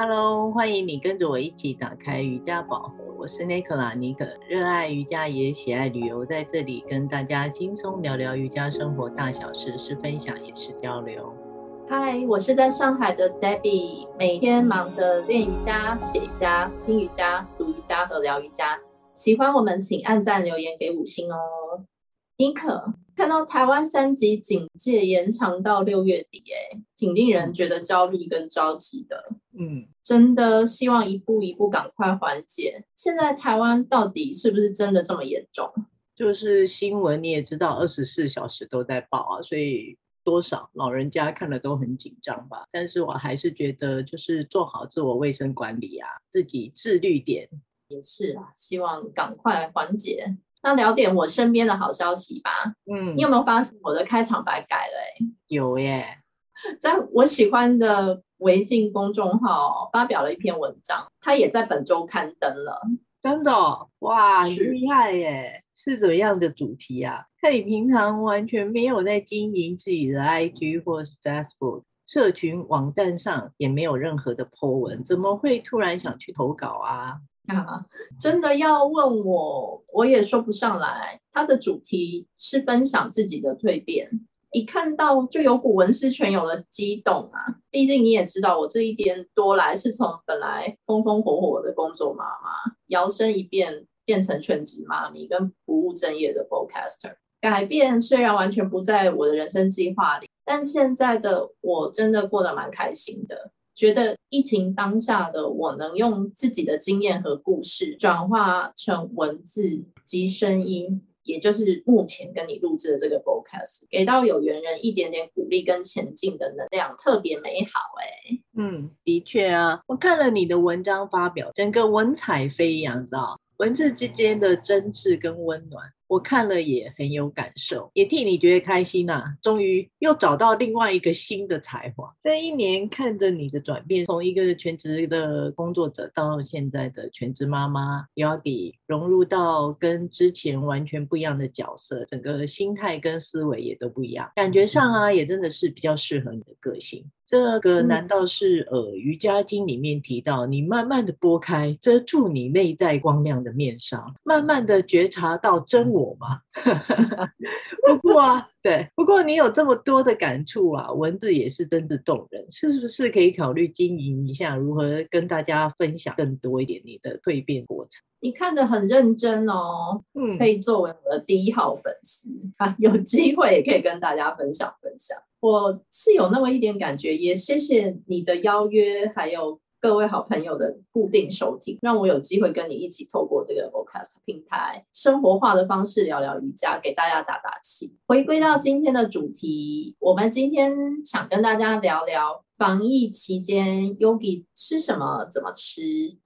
Hello，欢迎你跟着我一起打开瑜伽宝盒。我是妮可拉妮可，热爱瑜伽也喜爱旅游，在这里跟大家轻松聊聊瑜伽生活大小事，是分享也是交流。嗨，我是在上海的 Debbie，每天忙着练瑜伽、写瑜伽、听瑜伽、读瑜伽和聊瑜伽。喜欢我们，请按赞留言给五星哦。妮可，看到台湾三级警戒延长到六月底，哎，挺令人觉得焦虑跟着急的。嗯，真的希望一步一步赶快缓解。现在台湾到底是不是真的这么严重？就是新闻你也知道，二十四小时都在报啊，所以多少老人家看了都很紧张吧。但是我还是觉得，就是做好自我卫生管理啊，自己自律点。也是啊，希望赶快缓解。那聊点我身边的好消息吧。嗯，你有没有发现我的开场白改了？欸？有耶，在我喜欢的微信公众号发表了一篇文章，它也在本周刊登了。真的？哇，很厉害耶！是怎么样的主题啊？看你平常完全没有在经营自己的 IG 或是 Facebook 社群网站上，也没有任何的 po 文，怎么会突然想去投稿啊？啊，真的要问我，我也说不上来。它的主题是分享自己的蜕变，一看到就有股文思泉涌的激动啊！毕竟你也知道，我这一年多来是从本来风风火火的工作妈妈，摇身一变变成全职妈咪跟不务正业的 podcaster。改变虽然完全不在我的人生计划里，但现在的我真的过得蛮开心的。觉得疫情当下的我能用自己的经验和故事转化成文字及声音，也就是目前跟你录制的这个 podcast，给到有缘人一点点鼓励跟前进的能量，特别美好哎、嗯，的确啊，我看了你的文章发表，整个文采飞扬的，文字之间的真挚跟温暖。我看了也很有感受，也替你觉得开心呐、啊！终于又找到另外一个新的才华。这一年看着你的转变，从一个全职的工作者到现在的全职妈妈，也要给融入到跟之前完全不一样的角色，整个心态跟思维也都不一样。感觉上啊，也真的是比较适合你的个性。这个难道是呃瑜伽经里面提到，你慢慢的拨开遮住你内在光亮的面纱，慢慢的觉察到真我吗？不过啊，对，不过你有这么多的感触啊，文字也是真的动人，是不是可以考虑经营一下，如何跟大家分享更多一点你的蜕变过程？你看得很认真哦，嗯，可以作为我的第一号粉丝啊，有机会也可以跟大家分享分享。我是有那么一点感觉，也谢谢你的邀约，还有各位好朋友的固定收听，让我有机会跟你一起透过这个 Podcast 平台，生活化的方式聊聊瑜伽，给大家打打气。回归到今天的主题，我们今天想跟大家聊聊防疫期间 Yogi 吃什么，怎么吃。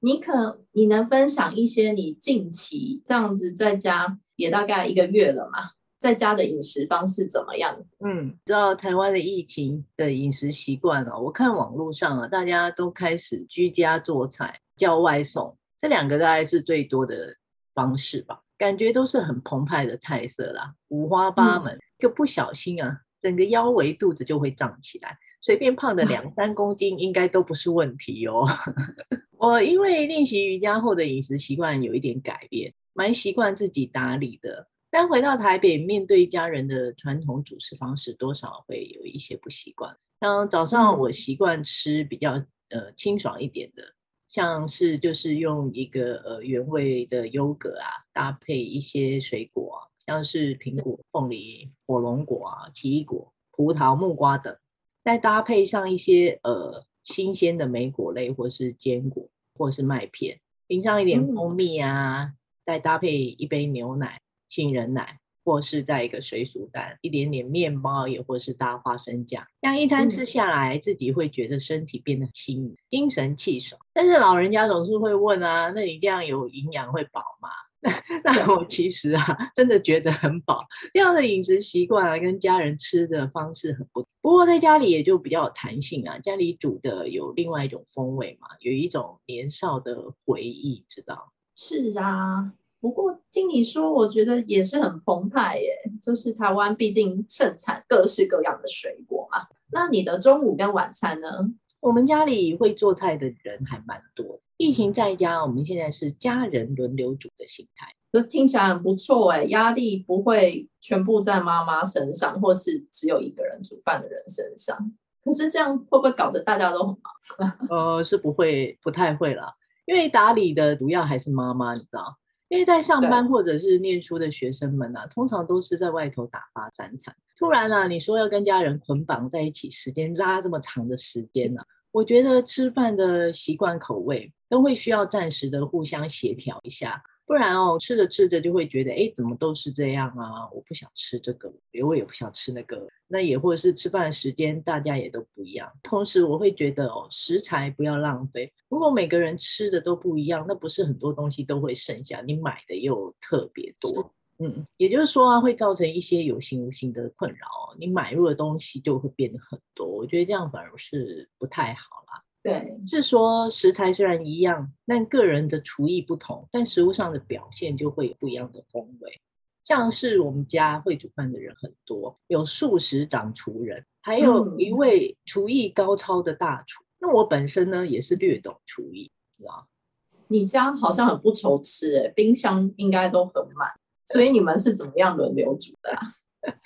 你可，你能分享一些你近期这样子在家也大概一个月了吗？在家的饮食方式怎么样？嗯，知道台湾的疫情的饮食习惯啊，我看网络上啊，大家都开始居家做菜、叫外送，这两个大概是最多的方式吧。感觉都是很澎湃的菜色啦，五花八门，就、嗯、不小心啊，整个腰围、肚子就会胀起来，随便胖的两 三公斤应该都不是问题哦。我因为练习瑜伽后的饮食习惯有一点改变，蛮习惯自己打理的。但回到台北，面对家人的传统主食方式，多少会有一些不习惯。像早上我习惯吃比较呃清爽一点的，像是就是用一个呃原味的优格啊，搭配一些水果啊，像是苹果、凤梨、火龙果啊、奇异果、葡萄、木瓜等，再搭配上一些呃新鲜的莓果类，或是坚果，或是麦片，淋上一点蜂蜜啊，再搭配一杯牛奶。杏仁奶，或是再一个水煮蛋，一点点面包，也或是搭花生酱，这样一餐吃下来，自己会觉得身体变得轻盈，精神气爽。但是老人家总是会问啊，那你这样有营养会饱吗？那我其实啊，真的觉得很饱。这样的饮食习惯啊，跟家人吃的方式很不同。不过在家里也就比较有弹性啊，家里煮的有另外一种风味嘛，有一种年少的回忆，知道？是啊。不过听你说，我觉得也是很澎湃耶。就是台湾毕竟盛产各式各样的水果嘛。那你的中午跟晚餐呢？我们家里会做菜的人还蛮多。疫情在家，我们现在是家人轮流煮的形态。这听起来很不错哎，压力不会全部在妈妈身上，或是只有一个人煮饭的人身上。可是这样会不会搞得大家都很忙？呃，是不会，不太会啦，因为打理的主要还是妈妈，你知道。因为在上班或者是念书的学生们啊，通常都是在外头打发三餐。突然啊，你说要跟家人捆绑在一起，时间拉这么长的时间呢、啊？我觉得吃饭的习惯口味都会需要暂时的互相协调一下。不然哦，吃着吃着就会觉得，哎，怎么都是这样啊？我不想吃这个，我也不想吃那个。那也或者是吃饭的时间大家也都不一样。同时，我会觉得哦，食材不要浪费。如果每个人吃的都不一样，那不是很多东西都会剩下，你买的又特别多。嗯，也就是说啊，会造成一些有形无形的困扰。你买入的东西就会变得很多。我觉得这样反而是不太好啦。对，是说食材虽然一样，但个人的厨艺不同，但食物上的表现就会有不一样的风味。像是我们家会煮饭的人很多，有素食掌厨人，还有一位厨艺高超的大厨。嗯、那我本身呢，也是略懂厨艺，知道？你家好像很不愁吃，哎，冰箱应该都很满，所以你们是怎么样轮流煮的啊？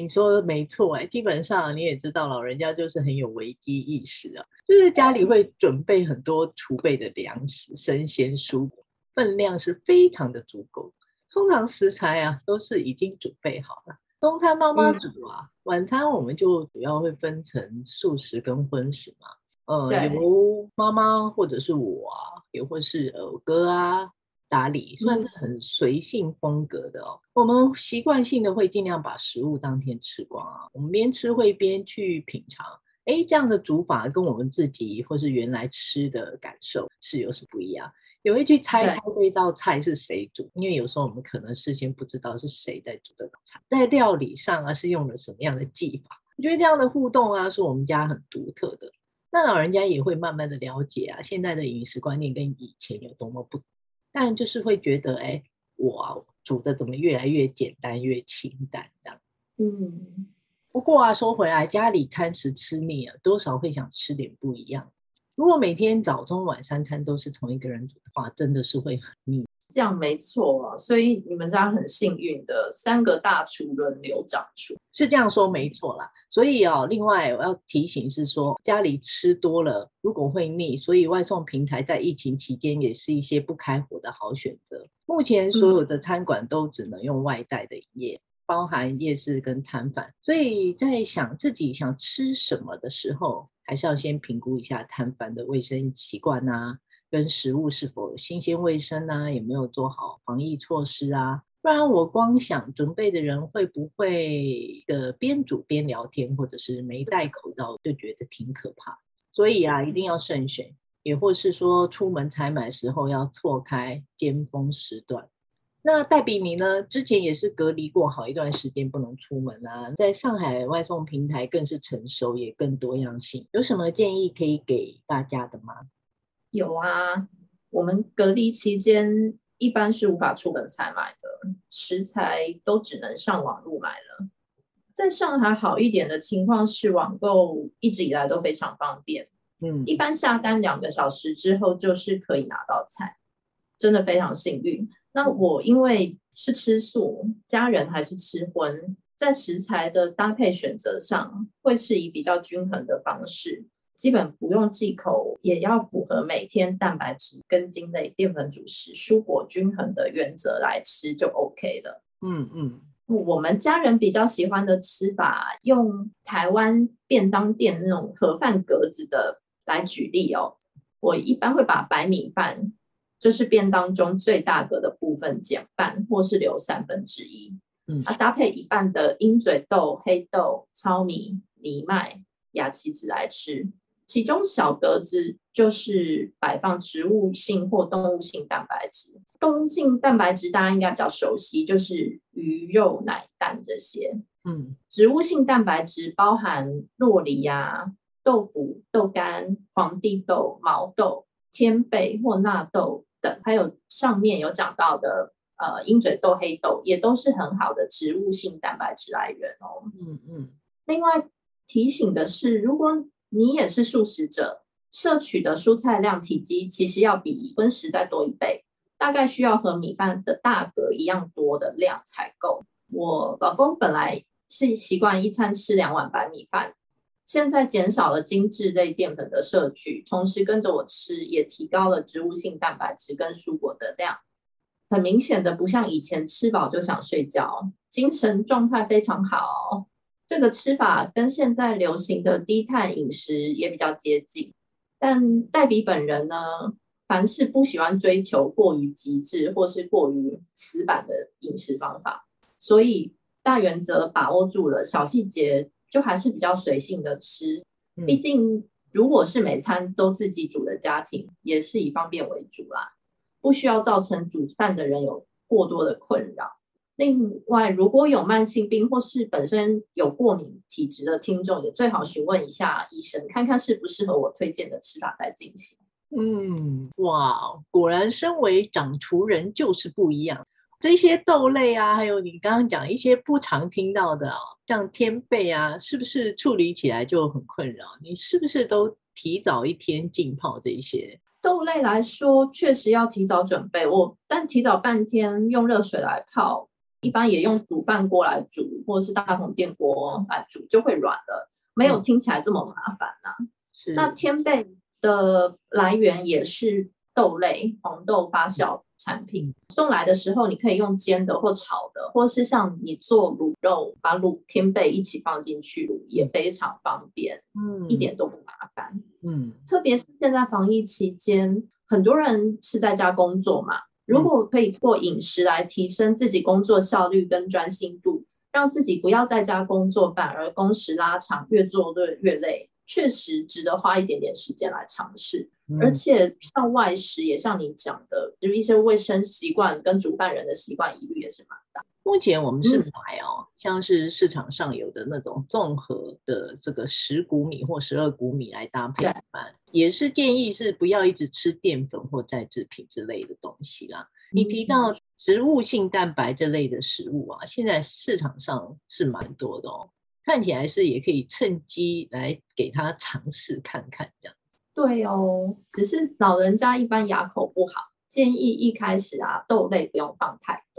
你说的没错哎，基本上你也知道，老人家就是很有危机意识啊，就是家里会准备很多储备的粮食、生鲜蔬果，分量是非常的足够。通常食材啊都是已经准备好了，中餐妈妈煮啊，嗯、晚餐我们就主要会分成素食跟荤食嘛。呃，对由妈妈或者是我啊，也或是呃哥啊。打理算是很随性风格的哦。嗯、我们习惯性的会尽量把食物当天吃光啊。我们边吃会边去品尝，哎，这样的煮法跟我们自己或是原来吃的感受是有什么不一样？也会去猜猜这道菜是谁煮，因为有时候我们可能事先不知道是谁在煮这道菜，在料理上啊是用了什么样的技法？我觉得这样的互动啊是我们家很独特的。那老人家也会慢慢的了解啊，现在的饮食观念跟以前有多么不同。但就是会觉得，哎，我煮的怎么越来越简单，越清淡这样。嗯，不过啊，说回来，家里餐食吃腻了，多少会想吃点不一样。如果每天早中晚三餐都是同一个人煮的话，真的是会很腻。这样没错啊，所以你们家很幸运的，三个大厨轮流掌厨，是这样说没错啦。所以哦，另外我要提醒是说，家里吃多了如果会腻，所以外送平台在疫情期间也是一些不开火的好选择。目前所有的餐馆都只能用外带的营业，嗯、包含夜市跟摊贩。所以在想自己想吃什么的时候，还是要先评估一下摊贩的卫生习惯啊。跟食物是否新鲜卫生啊？有没有做好防疫措施啊？不然我光想准备的人会不会的边煮边聊天，或者是没戴口罩，就觉得挺可怕。所以啊，一定要慎选，也或是说出门采买时候要错开尖峰时段。那戴比你呢？之前也是隔离过好一段时间不能出门啊，在上海外送平台更是成熟，也更多样性。有什么建议可以给大家的吗？有啊，我们隔离期间一般是无法出门采买的，食材都只能上网路买了。在上海好一点的情况是，网购一直以来都非常方便，嗯，一般下单两个小时之后就是可以拿到菜，真的非常幸运。那我因为是吃素，家人还是吃荤，在食材的搭配选择上会是以比较均衡的方式。基本不用忌口，也要符合每天蛋白质、根茎类、淀粉主食、蔬果均衡的原则来吃就 OK 了。嗯嗯，我们家人比较喜欢的吃法，用台湾便当店那种盒饭格子的来举例哦。我一般会把白米饭，就是便当中最大格的部分减半，或是留三分之一。嗯，啊，搭配一半的鹰嘴豆、黑豆、糙米、藜麦、亚奇子来吃。其中小格子就是摆放植物性或动物性蛋白质。动物性蛋白质大家应该比较熟悉，就是鱼肉、奶、蛋这些。嗯，植物性蛋白质包含洛梨呀、豆腐、豆干、黄帝豆、毛豆、天贝或纳豆等，还有上面有讲到的呃鹰嘴豆、黑豆，也都是很好的植物性蛋白质来源哦。嗯嗯。另外提醒的是，如果你也是素食者，摄取的蔬菜量体积其实要比荤食再多一倍，大概需要和米饭的大格一样多的量才够。我老公本来是习惯一餐吃两碗白米饭，现在减少了精致类淀粉的摄取，同时跟着我吃，也提高了植物性蛋白质跟蔬果的量。很明显的，不像以前吃饱就想睡觉，精神状态非常好。这个吃法跟现在流行的低碳饮食也比较接近。但黛比本人呢，凡是不喜欢追求过于极致或是过于死板的饮食方法，所以大原则把握住了，小细节就还是比较随性的吃。毕竟如果是每餐都自己煮的家庭，也是以方便为主啦。不需要造成煮饭的人有过多的困扰。另外，如果有慢性病或是本身有过敏体质的听众，也最好询问一下医生，看看适不适合我推荐的吃法再进行。嗯，哇，果然身为掌厨人就是不一样。这些豆类啊，还有你刚刚讲一些不常听到的，像天贝啊，是不是处理起来就很困扰？你是不是都提早一天浸泡这些？豆类来说，确实要提早准备。我但提早半天用热水来泡，一般也用煮饭锅来煮，或者是大同电锅来煮，就会软了，没有听起来这么麻烦呐、那天贝的来源也是豆类，黄豆发酵产品。送来的时候，你可以用煎的或炒的，或是像你做卤肉，把卤天贝一起放进去卤，也非常方便，嗯，一点都不麻烦。嗯，特别是现在防疫期间，很多人是在家工作嘛。如果可以过饮食来提升自己工作效率跟专心度，让自己不要在家工作，反而工时拉长，越做越越累，确实值得花一点点时间来尝试。嗯、而且像外食，也像你讲的，就是一些卫生习惯跟煮饭人的习惯疑虑也是蛮大。目前我们是买哦，嗯、像是市场上有的那种综合的这个十谷米或十二谷米来搭配也是建议是不要一直吃淀粉或再制品之类的东西啦。嗯、你提到植物性蛋白这类的食物啊，现在市场上是蛮多的哦，看起来是也可以趁机来给他尝试看看这样。对哦，只是老人家一般牙口不好，建议一开始啊豆类不用放太多。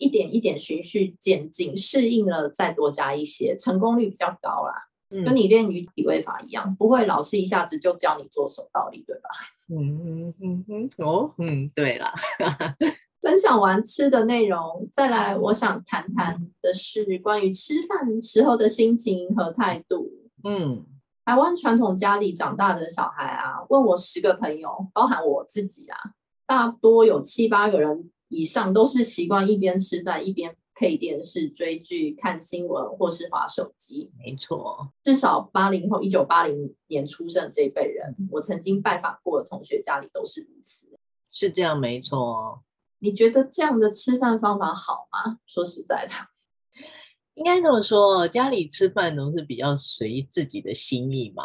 一点一点循序渐进，适应了再多加一些，成功率比较高啦。嗯、跟你练瑜体位法一样，不会老师一下子就教你做手倒立，对吧？嗯嗯嗯嗯，哦，嗯，对啦。分享完吃的内容，再来我想谈谈的是关于吃饭时候的心情和态度。嗯，台湾传统家里长大的小孩啊，问我十个朋友，包含我自己啊，大多有七八个人。以上都是习惯一边吃饭一边配电视追剧、看新闻或是划手机。没错，至少八零后、一九八零年出生这一辈人，我曾经拜访过的同学家里都是如此。是这样，没错。你觉得这样的吃饭方法好吗？说实在的，应该这么说，家里吃饭都是比较随自己的心意嘛。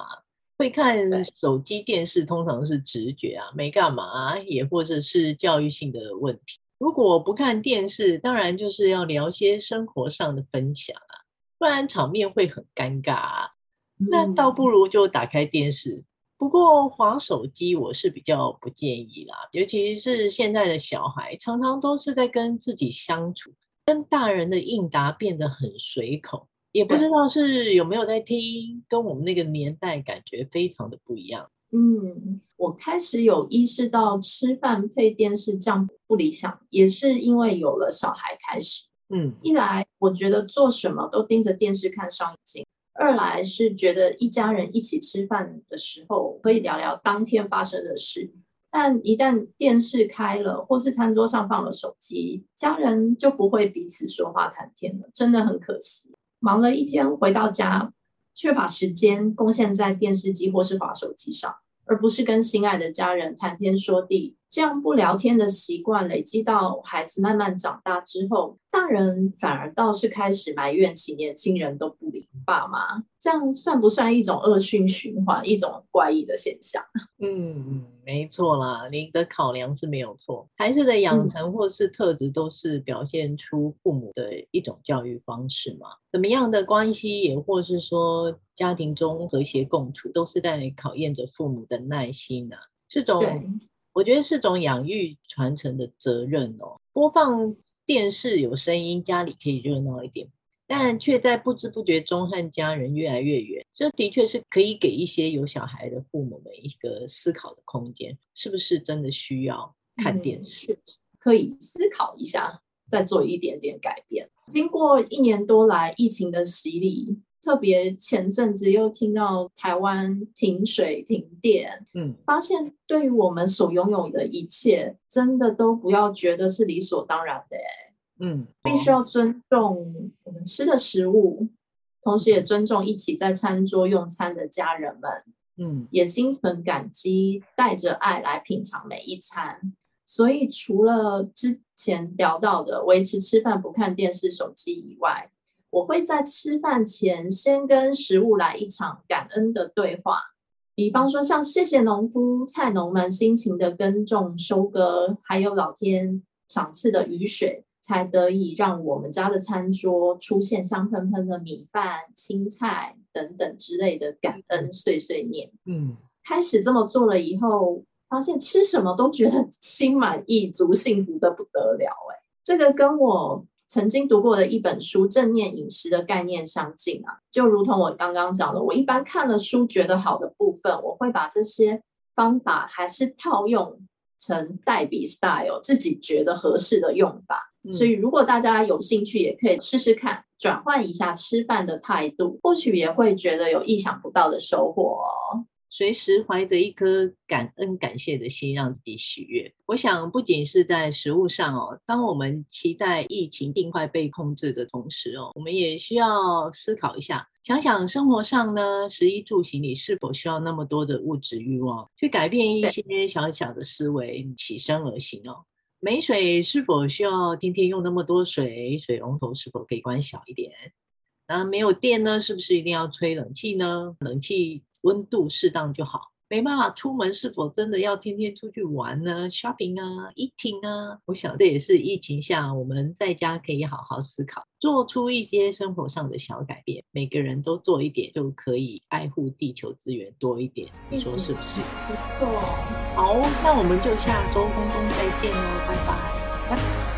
会看手机、电视，通常是直觉啊，没干嘛，也或者是教育性的问题。如果不看电视，当然就是要聊些生活上的分享啊，不然场面会很尴尬啊。那倒不如就打开电视。不过划手机我是比较不建议啦，尤其是现在的小孩，常常都是在跟自己相处，跟大人的应答变得很随口，也不知道是有没有在听，跟我们那个年代感觉非常的不一样。嗯，我开始有意识到吃饭配电视这样不理想，也是因为有了小孩开始。嗯，一来我觉得做什么都盯着电视看上眼睛，二来是觉得一家人一起吃饭的时候可以聊聊当天发生的事，但一旦电视开了或是餐桌上放了手机，家人就不会彼此说话谈天了，真的很可惜。忙了一天回到家，却把时间贡献在电视机或是滑手机上。而不是跟心爱的家人谈天说地，这样不聊天的习惯累积到孩子慢慢长大之后，大人反而倒是开始埋怨起年轻人都不理爸妈，这样算不算一种恶性循环，一种怪异的现象？嗯 嗯，没错啦，你的考量是没有错。孩子的养成或是特质都是表现出父母的一种教育方式嘛。怎么样的关系，也或是说家庭中和谐共处，都是在考验着父母的耐心呢、啊。这种。我觉得是种养育传承的责任哦。播放电视有声音，家里可以热闹一点，但却在不知不觉中和家人越来越远。这的确是可以给一些有小孩的父母们一个思考的空间：是不是真的需要看电视？嗯，可以思考一下，再做一点点改变。经过一年多来疫情的洗礼。特别前阵子又听到台湾停水停电，嗯，发现对于我们所拥有的一切，真的都不要觉得是理所当然的，嗯，必须要尊重我们吃的食物，同时也尊重一起在餐桌用餐的家人们，嗯，也心存感激，带着爱来品尝每一餐。所以除了之前聊到的维持吃饭不看电视、手机以外，我会在吃饭前先跟食物来一场感恩的对话，比方说像谢谢农夫、菜农们辛勤的耕种、收割，还有老天赏赐的雨水，才得以让我们家的餐桌出现香喷喷的米饭、青菜等等之类的感恩碎碎念。嗯，开始这么做了以后，发现吃什么都觉得心满意足、幸福的不得了。哎，这个跟我。曾经读过的一本书《正念饮食》的概念相近啊，就如同我刚刚讲的，我一般看了书觉得好的部分，我会把这些方法还是套用成代笔 style，自己觉得合适的用法。嗯。所以如果大家有兴趣，也可以试试看，转换一下吃饭的态度，或许也会觉得有意想不到的收获哦。随时怀着一颗感恩、感谢的心，让自己喜悦。我想，不仅是在食物上哦，当我们期待疫情尽快被控制的同时哦，我们也需要思考一下，想想生活上呢，食衣住行里是否需要那么多的物质欲望，去改变一些小小的思维，起身而行哦。没水是否需要天天用那么多水？水龙头是否可以关小一点？那没有电呢，是不是一定要吹冷气呢？冷气。温度适当就好，没办法出门，是否真的要天天出去玩呢？Shopping 啊，eating 啊，我想这也是疫情下我们在家可以好好思考，做出一些生活上的小改变。每个人都做一点，就可以爱护地球资源多一点，你说是不是？不错，好，那我们就下周空中再见喽，拜拜。拜拜。